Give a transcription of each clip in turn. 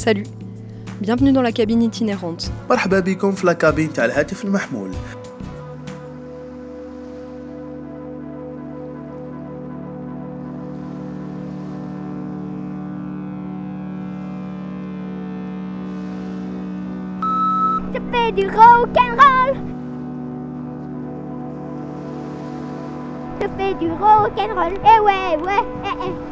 Salut Bienvenue dans la cabine itinérante. Je fais du rock'n'roll. Je fais du rock'n'roll. Eh ouais, ouais, eh, eh.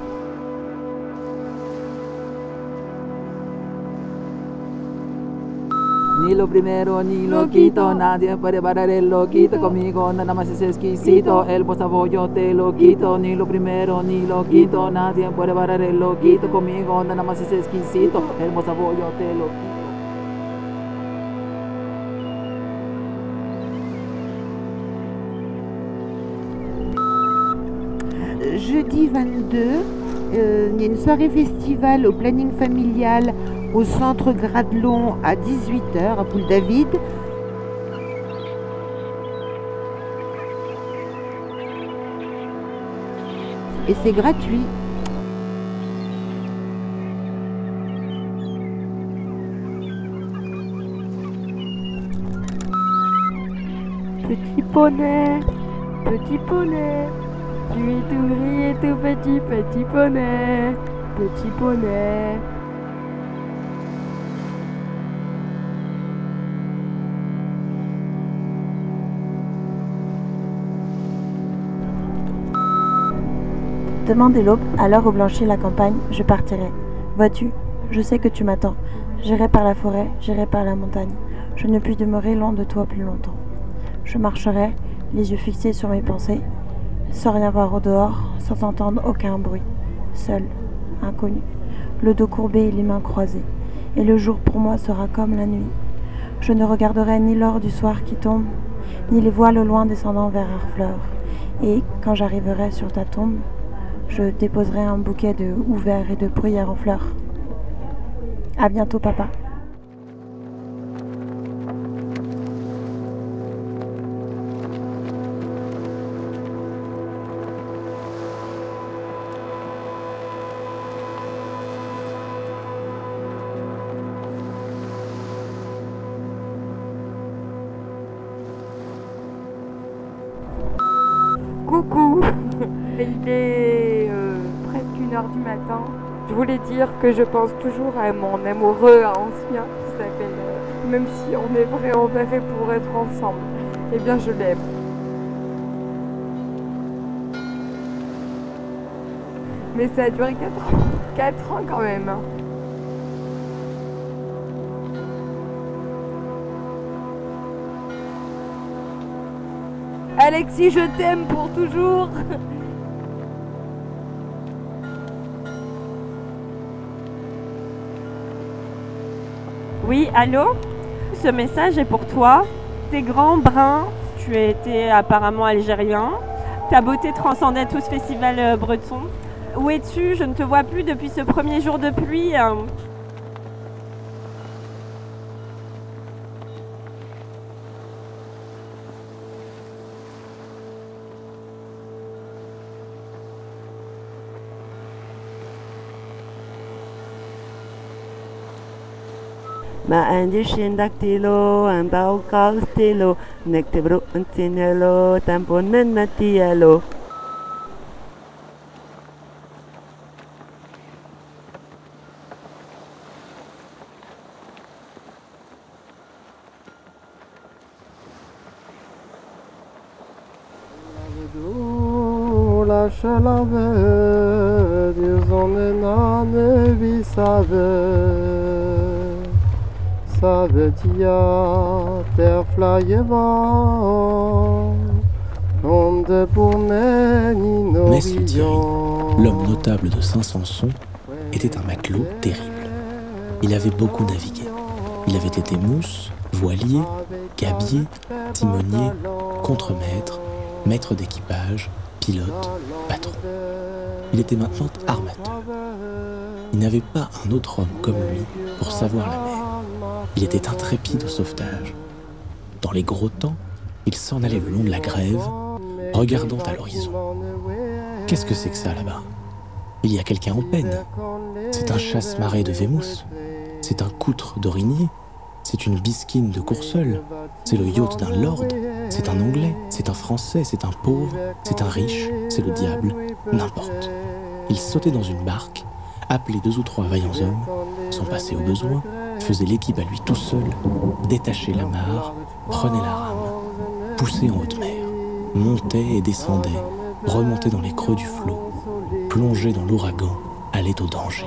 Ni lo primero ni lo quito, nadie puede parar el loquito conmigo, nada más es exquisito, el bolsavo yo te lo quito, ni lo primero ni lo quito, nadie puede parar el loquito conmigo, nada más es exquisito, el bolsavo yo te lo quito. Jeudi 22, euh, il y a une soirée festival au planning familial au centre Gradelon à 18h à Poule-David. Et c'est gratuit. Petit poney, petit poney, tu es tout gris et tout petit, petit poney, petit poney. Demain dès l'aube, à l'heure où blanchit la campagne, je partirai. Vois-tu, je sais que tu m'attends. J'irai par la forêt, j'irai par la montagne. Je ne puis demeurer loin de toi plus longtemps. Je marcherai, les yeux fixés sur mes pensées, sans rien voir au dehors, sans entendre aucun bruit. Seul, inconnu, le dos courbé et les mains croisées. Et le jour pour moi sera comme la nuit. Je ne regarderai ni l'or du soir qui tombe, ni les voiles au loin descendant vers Harfleur. Et quand j'arriverai sur ta tombe, je déposerai un bouquet de houverts et de bruyères en fleurs. À bientôt, papa. Que je pense toujours à mon amoureux ancien qui s'appelle... euh, même si on est vraiment pas fait pour être ensemble, eh bien je l'aime. Mais ça a duré 4 ans. 4 ans quand même. hein. Alexis, je t'aime pour toujours. Oui, allô? Ce message est pour toi. T'es grand, brun, tu étais apparemment algérien. Ta beauté transcendait tout ce festival euh, breton. Où es-tu? Je ne te vois plus depuis ce premier jour de pluie. Maandishin daktilo and baukal stilo, nectebro and tinello, tamponen natiello. Lascia la vedi, sono nane vi savedi. Savetia ter flyeva. L'homme notable de Saint-Sanson, était un matelot terrible. Il avait beaucoup navigué. Il avait été mousse, voilier, gabier, timonier, contremaître, maître d'équipage, pilote, patron. Il était maintenant armateur. Il n'avait pas un autre homme comme lui pour savoir la mer. Il était intrépide au sauvetage. Dans les gros temps, il s'en allait le long de la grève, regardant à l'horizon. Qu'est-ce que c'est que ça là-bas? Il y a quelqu'un en peine. C'est un chasse-marée de Vémousse. c'est un coutre d'Origny, c'est une bisquine de Courseul, c'est le yacht d'un lord, c'est un anglais, c'est un français, c'est un pauvre, c'est un riche, c'est le diable, n'importe. Il sautait dans une barque, appelait deux ou trois vaillants hommes, s'en passait au besoin, faisait l'équipe à lui tout seul, détachait la mare, prenait la rame, poussait en haute mer, montait et descendait, remontait dans les creux du flot, plongeait dans l'ouragan, allait au danger.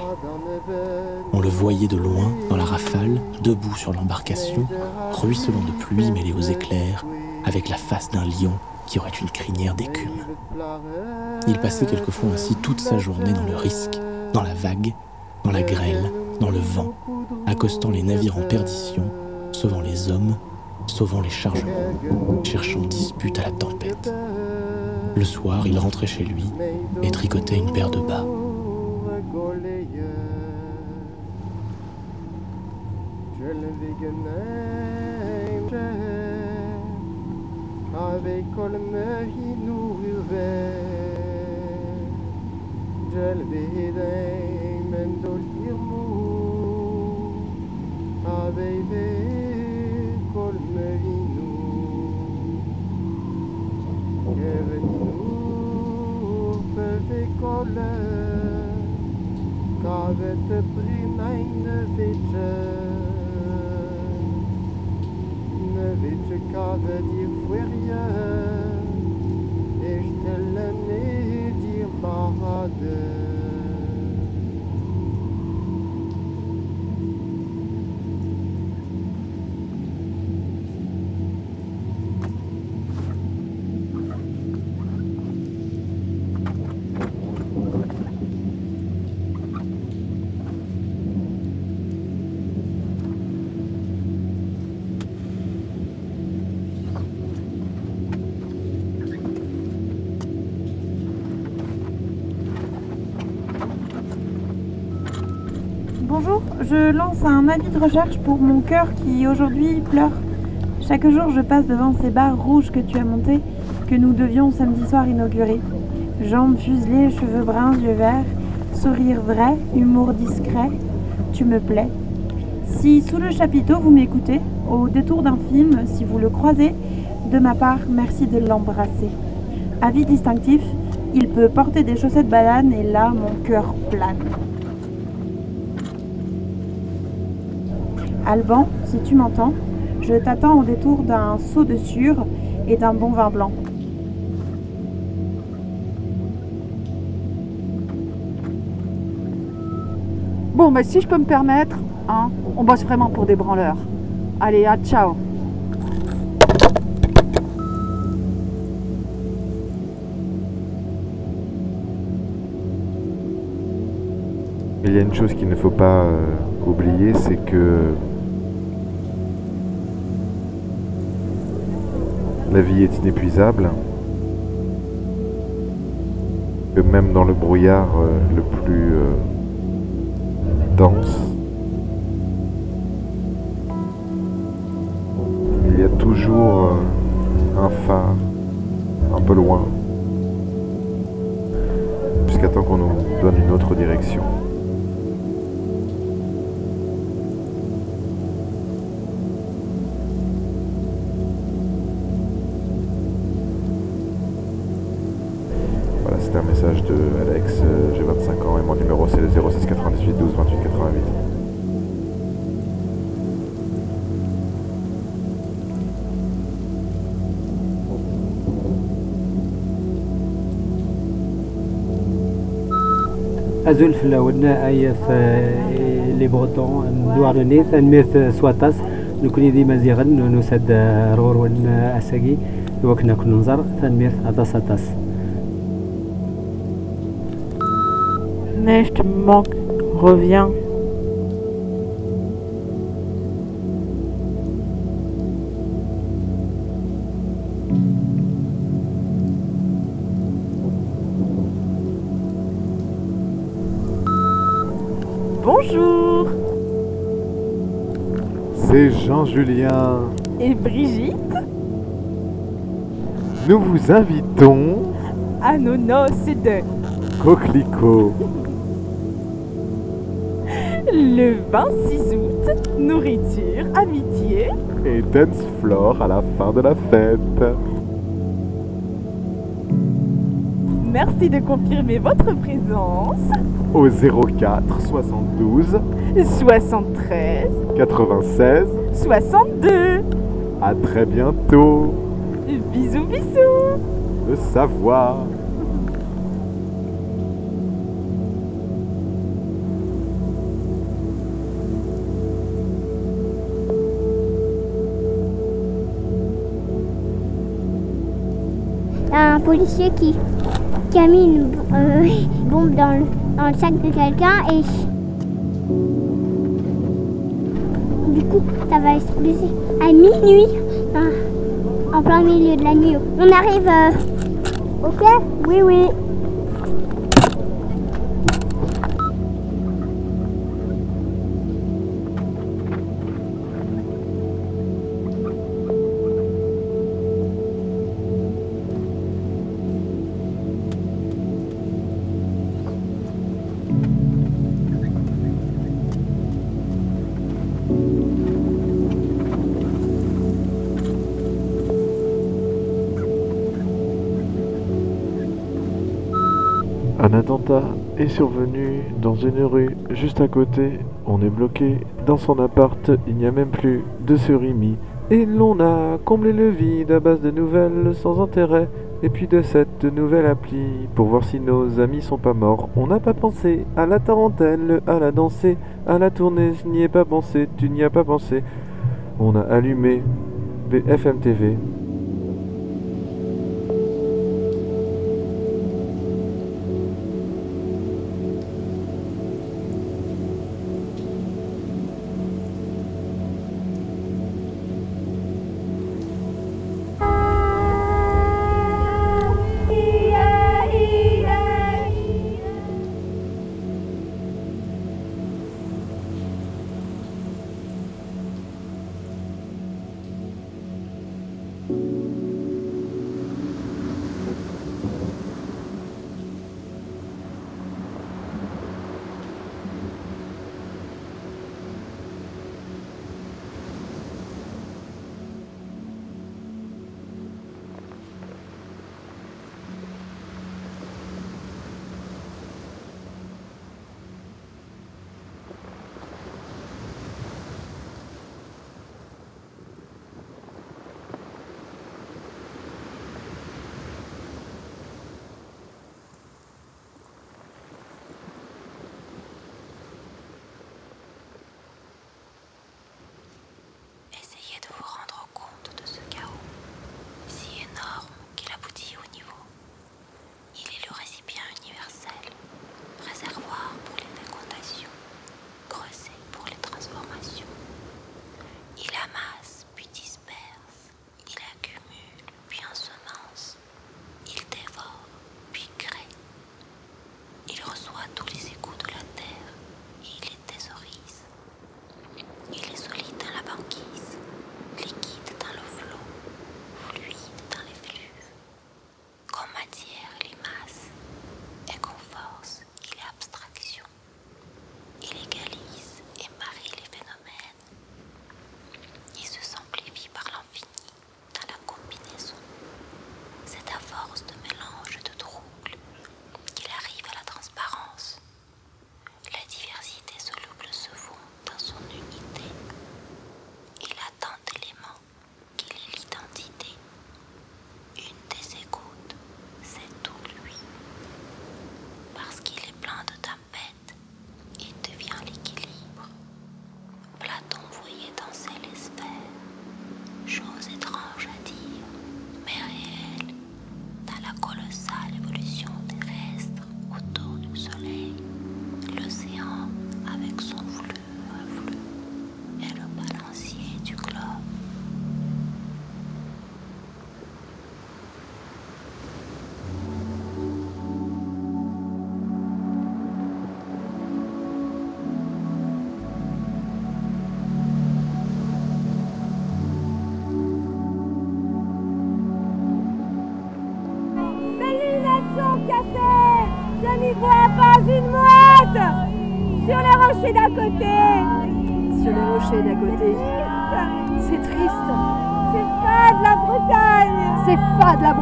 On le voyait de loin, dans la rafale, debout sur l'embarcation, ruisselant de pluie mêlée aux éclairs, avec la face d'un lion qui aurait une crinière d'écume. Il passait quelquefois ainsi toute sa journée dans le risque, dans la vague, dans la grêle, dans le vent, accostant les navires en perdition, sauvant les hommes, sauvant les chargements, cherchant dispute à la tempête. Le soir, il rentrait chez lui et tricotait une paire de bas. Bienvenue, perfect color, car the je lance un avis de recherche pour mon cœur qui aujourd'hui pleure. Chaque jour, je passe devant ces barres rouges que tu as montées, que nous devions samedi soir inaugurer. Jambes fuselées, cheveux bruns, yeux verts, sourire vrai, humour discret, tu me plais. Si sous le chapiteau vous m'écoutez, au détour d'un film, si vous le croisez, de ma part, merci de l'embrasser. Avis distinctif, il peut porter des chaussettes bananes et là, mon cœur plane. Alban, si tu m'entends, je t'attends au détour d'un seau de sûre et d'un bon vin blanc. Bon, bah, si je peux me permettre, hein, on bosse vraiment pour des branleurs. Allez, à ciao. Il y a une chose qu'il ne faut pas euh, oublier, c'est que la vie est inépuisable, que même dans le brouillard euh, le plus euh, dense, il y a toujours euh, un phare un peu loin, jusqu'à temps qu'on nous donne une autre direction. أزول فلاون أيف لي بغوتون ندوار نيث نميرت سواتاس نكوني ديما زيغن نسد رور ون أساقي وكنا كنا نزر تنميرت أطاس أطاس. Neige manque revient C'est Jean-Julien. et Brigitte Nous vous invitons à nos noces de Coquelicot. le 26 août nourriture, amitié. Et dance floor à la fin de la fête. Merci de confirmer votre présence. Au 04 72 73 96 62. À très bientôt. Bisous, bisous. Le savoir. Il y a un policier qui, qui a mis une euh, bombe dans le, dans le sac de quelqu'un et ça va exploser à minuit hein, en plein milieu de la nuit. On arrive. euh, ok Oui, oui. Est survenu dans une rue juste à côté. On est bloqué dans son appart. Il n'y a même plus de surimi. Et l'on a comblé le vide à base de nouvelles sans intérêt. Et puis de cette nouvelle appli pour voir si nos amis sont pas morts. On n'a pas pensé à la tarentelle, à la danser, à la tourner. Je n'y ai pas pensé, tu n'y as pas pensé. On a allumé BFM TV.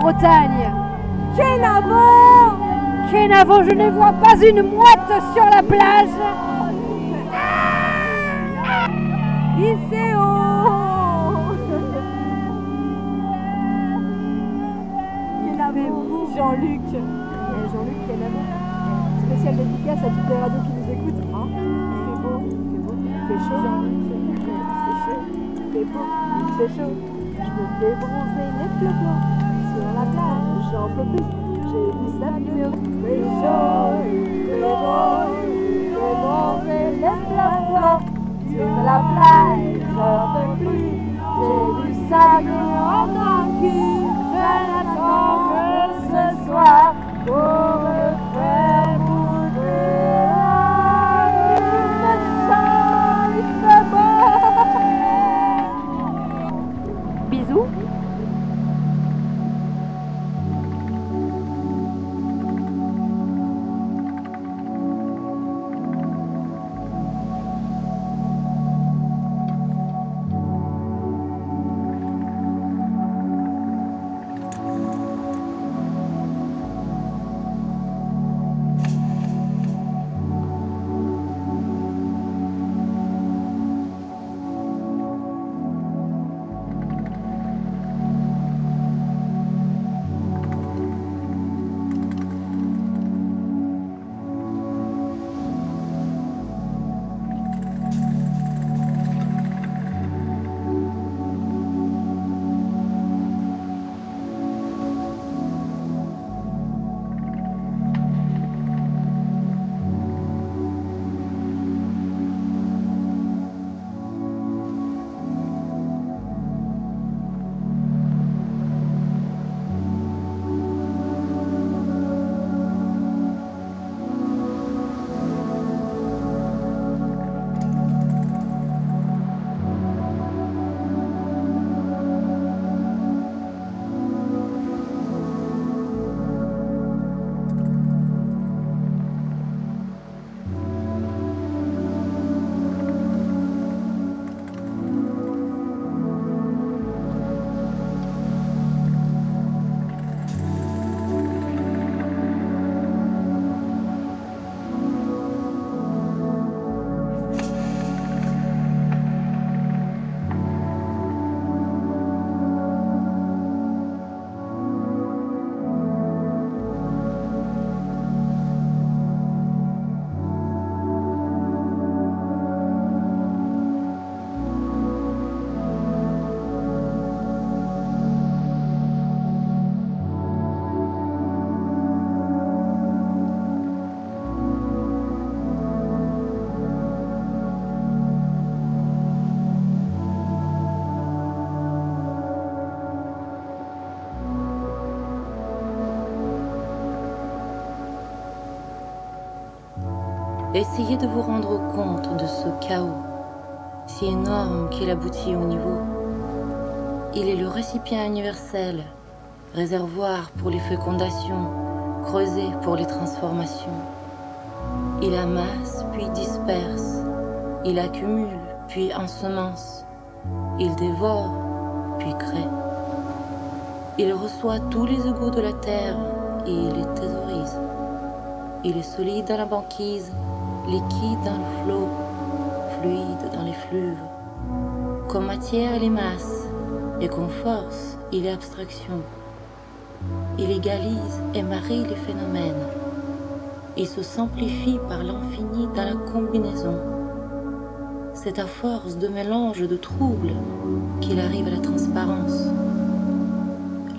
Bretagne. Kenavo Kenavo, je ne vois pas une mouette sur la plage. Lycéo Jean-Luc. Jean-Luc Kenavo. Spécial dédicace à toutes les radios qui nous écoutent. Hein il fait beau, il fait beau, il fait chaud. Il fait chaud, il fait beau, il fait chaud. Je me fais bronzer les flocons sur la plage, j'en peux plus. J'ai vu fait bronzer les flocons sur la plage, j'en peux plus. J'ai vu ça mieux en tant cul. Je n'attends que ce soir pour Essayez de vous rendre compte de ce chaos, si énorme qu'il aboutit au niveau. Il est le récipient universel, réservoir pour les fécondations, creusé pour les transformations. Il amasse puis disperse, il accumule puis ensemence, il dévore puis crée. Il reçoit tous les égouts de la terre et les thésaurise. Il est solide dans la banquise, liquide dans le flot, fluide dans les fluves. Comme matière, il est masse, et comme force, il est abstraction. Il égalise et marie les phénomènes. Il se simplifie par l'infini dans la combinaison. C'est à force de mélange de troubles qu'il arrive à la transparence.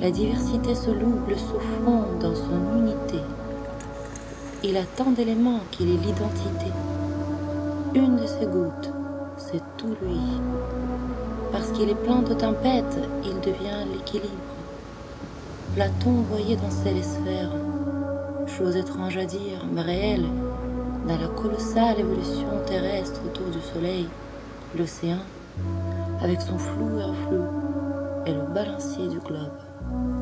La diversité se louble se fond dans son unité. Il a tant d'éléments qu'il est l'identité. Une de ses gouttes, c'est tout lui. Parce qu'il est plein de tempêtes, il devient l'équilibre. Platon voyait danser les sphères, chose étrange à dire, mais réelle, dans la colossale évolution terrestre autour du Soleil, l'océan, avec son flou et reflux, est le balancier du globe.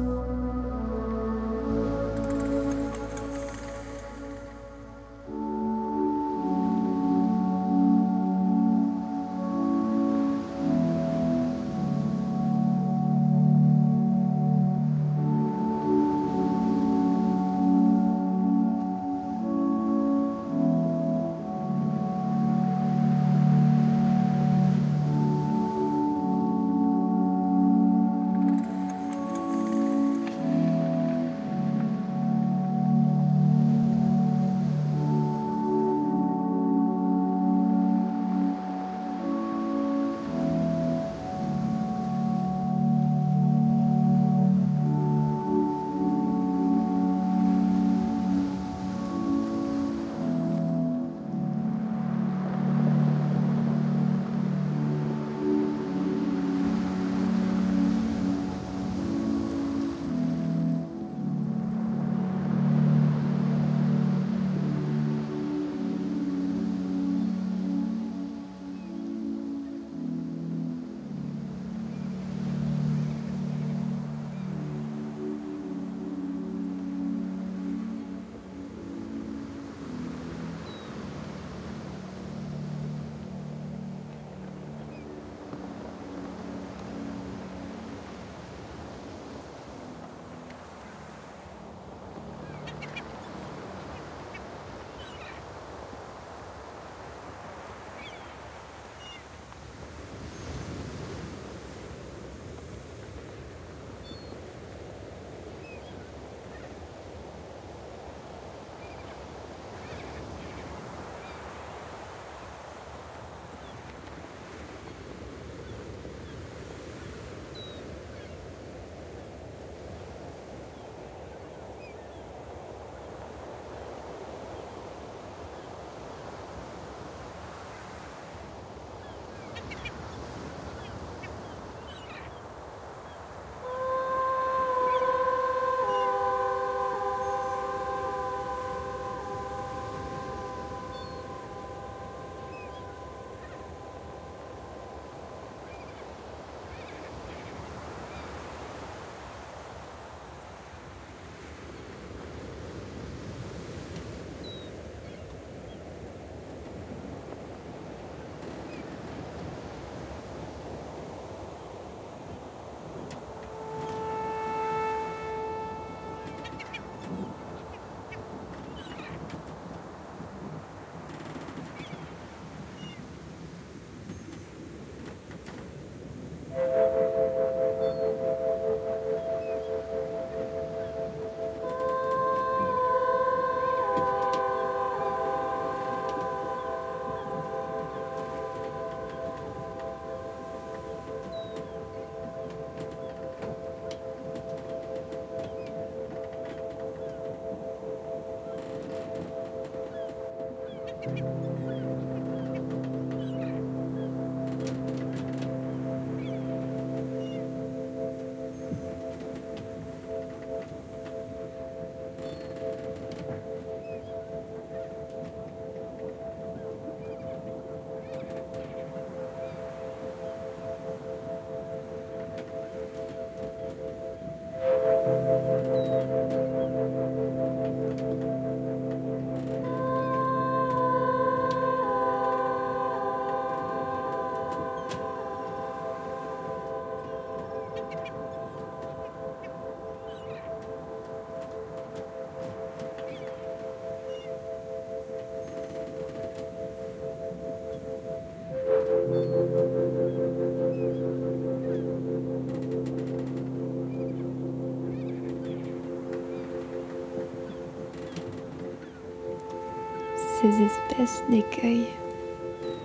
Ces espèces d'écueils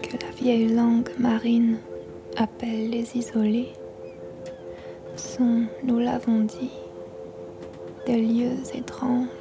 que la vieille langue marine appelle les isolés nous l'avons dit, des lieux étranges.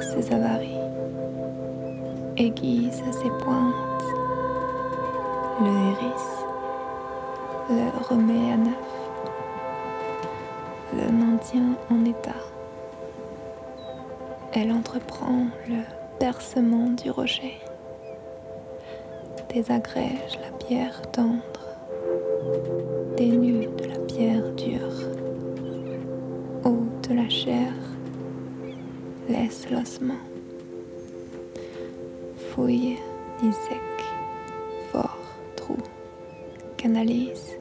Ses avaries, aiguise ses pointes, le hérisse, le remet à neuf, le maintient en état. Elle entreprend le percement du rocher, désagrège la pierre tendre, dénue de la pierre laisse l'ossement, fouille, dissèque, fort, trou, canalise,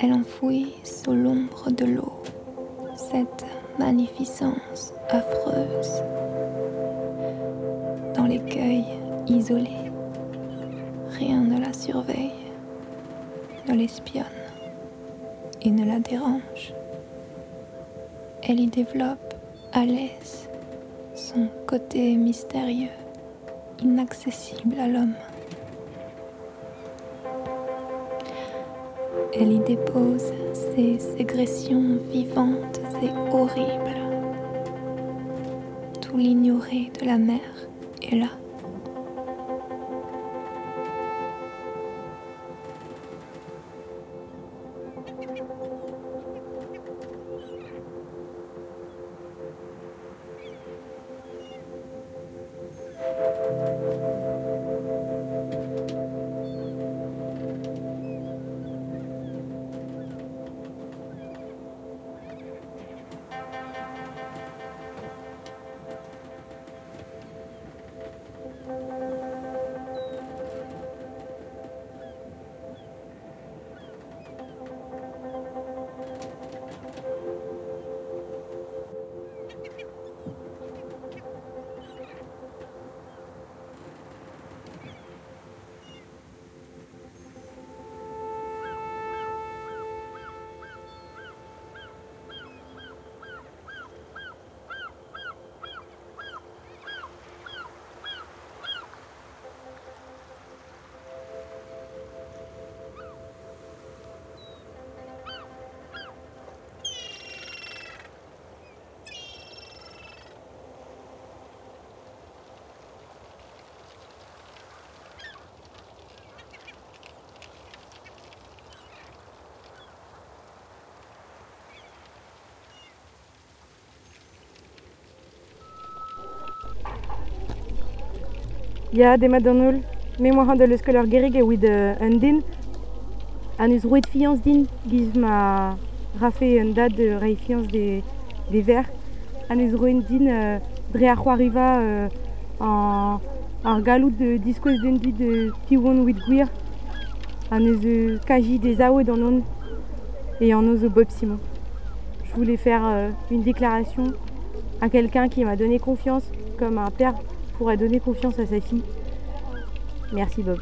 Elle enfouit sous l'ombre de l'eau cette magnificence affreuse dans l'écueil isolé. Rien ne la surveille, ne l'espionne et ne la dérange. Elle y développe à l'aise son côté mystérieux, inaccessible à l'homme. Elle y dépose ses ségressions vivantes et horribles. Tout l'ignoré de la mer est là. Ja, de madonul, mémoire de l'escolar gerig e wid un din. An eus roet fianz din, giz ma rafe un dad de rei fianz de, de ver. An eus roen din uh, dre ar c'hoariva uh, an, ar galout de diskoz den dit de tiwon wid gwir. An eus kaji des aoued an on et en eus Bob Simon. Je voulais faire euh, une déclaration à quelqu'un qui m'a donné confiance, comme un père pourrait donner confiance à sa fille. Merci Bob.